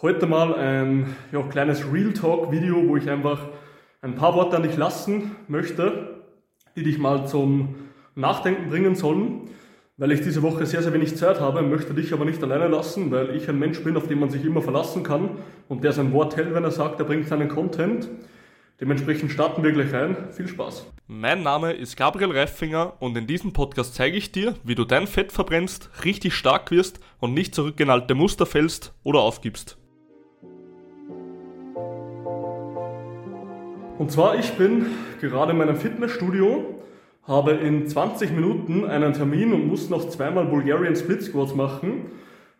Heute mal ein ja, kleines Real Talk Video, wo ich einfach ein paar Worte an dich lassen möchte, die dich mal zum Nachdenken bringen sollen. Weil ich diese Woche sehr, sehr wenig Zeit habe, möchte dich aber nicht alleine lassen, weil ich ein Mensch bin, auf den man sich immer verlassen kann und der sein Wort hält, wenn er sagt, er bringt seinen Content. Dementsprechend starten wir gleich rein. Viel Spaß. Mein Name ist Gabriel Reifinger und in diesem Podcast zeige ich dir, wie du dein Fett verbrennst, richtig stark wirst und nicht zurück in alte Muster fällst oder aufgibst. Und zwar, ich bin gerade in meinem Fitnessstudio, habe in 20 Minuten einen Termin und muss noch zweimal Bulgarian Split Squats machen.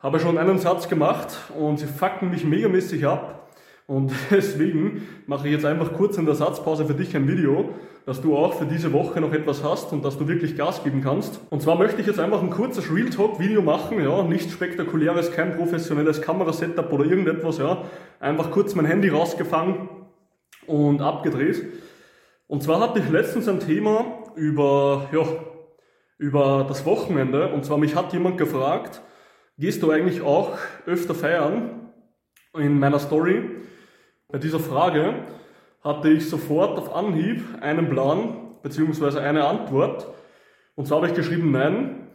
Habe schon einen Satz gemacht und sie fucken mich megamäßig ab. Und deswegen mache ich jetzt einfach kurz in der Satzpause für dich ein Video, dass du auch für diese Woche noch etwas hast und dass du wirklich Gas geben kannst. Und zwar möchte ich jetzt einfach ein kurzes Real Talk Video machen, ja, nichts spektakuläres, kein professionelles Kamerasetup oder irgendetwas, ja. Einfach kurz mein Handy rausgefangen, und abgedreht. Und zwar hatte ich letztens ein Thema über, ja, über das Wochenende. Und zwar mich hat jemand gefragt, gehst du eigentlich auch öfter feiern? In meiner Story. Bei dieser Frage hatte ich sofort auf Anhieb einen Plan bzw. eine Antwort. Und zwar habe ich geschrieben, nein.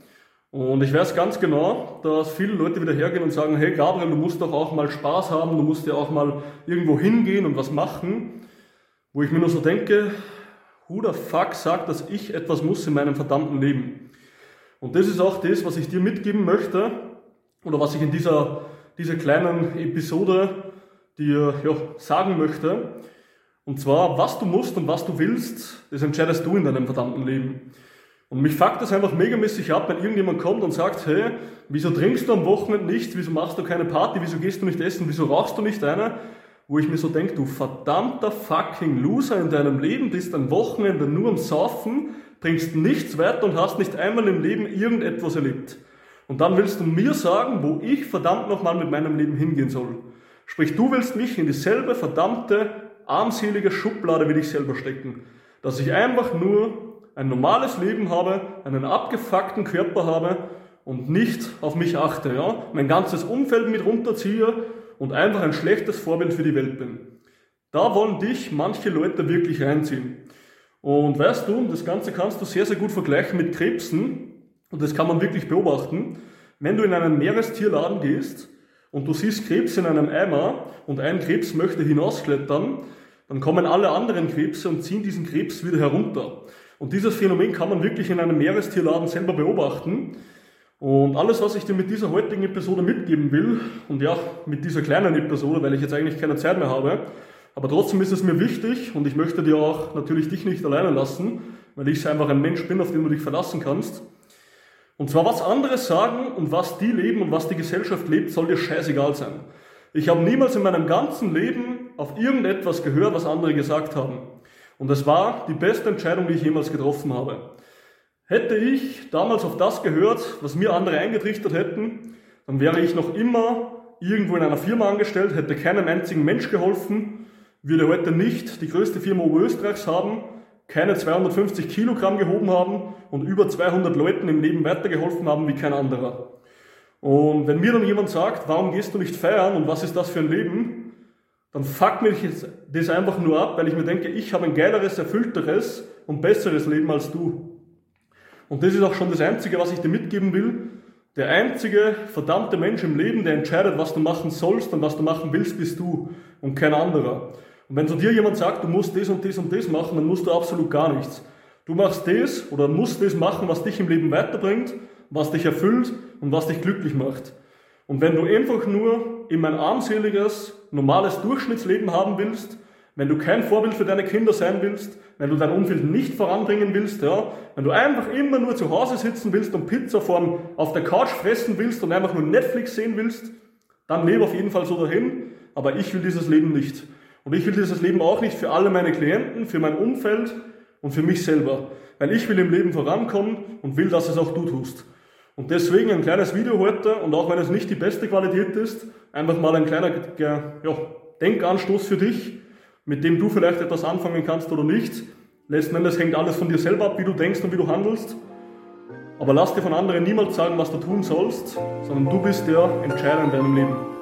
Und ich weiß ganz genau, dass viele Leute wieder hergehen und sagen, hey Gabriel, du musst doch auch mal Spaß haben, du musst ja auch mal irgendwo hingehen und was machen. Wo ich mir nur so denke, who the fuck sagt, dass ich etwas muss in meinem verdammten Leben? Und das ist auch das, was ich dir mitgeben möchte, oder was ich in dieser, dieser kleinen Episode dir ja, sagen möchte. Und zwar, was du musst und was du willst, das entscheidest du in deinem verdammten Leben. Und mich fuckt das einfach megamäßig ab, wenn irgendjemand kommt und sagt, hey, wieso trinkst du am Wochenende nichts, wieso machst du keine Party, wieso gehst du nicht essen, wieso rauchst du nicht eine? wo ich mir so denke, du verdammter fucking Loser in deinem Leben, bist ein Wochenende nur am Saufen, bringst nichts weiter und hast nicht einmal im Leben irgendetwas erlebt. Und dann willst du mir sagen, wo ich verdammt nochmal mit meinem Leben hingehen soll. Sprich, du willst mich in dieselbe verdammte, armselige Schublade wie dich selber stecken. Dass ich einfach nur ein normales Leben habe, einen abgefuckten Körper habe und nicht auf mich achte, ja? Mein ganzes Umfeld mit runterziehe und einfach ein schlechtes Vorbild für die Welt bin. Da wollen dich manche Leute wirklich reinziehen. Und weißt du, das Ganze kannst du sehr, sehr gut vergleichen mit Krebsen. Und das kann man wirklich beobachten. Wenn du in einen Meerestierladen gehst und du siehst Krebs in einem Eimer und ein Krebs möchte hinausklettern, dann kommen alle anderen Krebse und ziehen diesen Krebs wieder herunter. Und dieses Phänomen kann man wirklich in einem Meerestierladen selber beobachten. Und alles, was ich dir mit dieser heutigen Episode mitgeben will, und ja, mit dieser kleinen Episode, weil ich jetzt eigentlich keine Zeit mehr habe, aber trotzdem ist es mir wichtig und ich möchte dir auch natürlich dich nicht alleine lassen, weil ich einfach ein Mensch bin, auf den du dich verlassen kannst. Und zwar, was andere sagen und was die leben und was die Gesellschaft lebt, soll dir scheißegal sein. Ich habe niemals in meinem ganzen Leben auf irgendetwas gehört, was andere gesagt haben. Und es war die beste Entscheidung, die ich jemals getroffen habe. Hätte ich damals auf das gehört, was mir andere eingetrichtert hätten, dann wäre ich noch immer irgendwo in einer Firma angestellt, hätte keinem einzigen Mensch geholfen, würde heute nicht die größte Firma Oberösterreichs haben, keine 250 Kilogramm gehoben haben und über 200 Leuten im Leben weitergeholfen haben wie kein anderer. Und wenn mir dann jemand sagt, warum gehst du nicht feiern und was ist das für ein Leben, dann fuckt mich das einfach nur ab, weil ich mir denke, ich habe ein geileres, erfüllteres und besseres Leben als du. Und das ist auch schon das Einzige, was ich dir mitgeben will. Der einzige verdammte Mensch im Leben, der entscheidet, was du machen sollst und was du machen willst, bist du und kein anderer. Und wenn zu dir jemand sagt, du musst das und das und das machen, dann musst du absolut gar nichts. Du machst das oder musst das machen, was dich im Leben weiterbringt, was dich erfüllt und was dich glücklich macht. Und wenn du einfach nur immer ein armseliges, normales Durchschnittsleben haben willst, wenn du kein Vorbild für deine Kinder sein willst, wenn du dein Umfeld nicht voranbringen willst, ja, wenn du einfach immer nur zu Hause sitzen willst und Pizza vorm, auf der Couch fressen willst und einfach nur Netflix sehen willst, dann lebe auf jeden Fall so dahin. Aber ich will dieses Leben nicht. Und ich will dieses Leben auch nicht für alle meine Klienten, für mein Umfeld und für mich selber. Weil ich will im Leben vorankommen und will, dass es auch du tust. Und deswegen ein kleines Video heute und auch wenn es nicht die beste Qualität ist, einfach mal ein kleiner ja, Denkanstoß für dich mit dem du vielleicht etwas anfangen kannst oder nicht. Letzten Endes hängt alles von dir selber ab, wie du denkst und wie du handelst. Aber lass dir von anderen niemals sagen, was du tun sollst, sondern du bist der Entscheider in deinem Leben.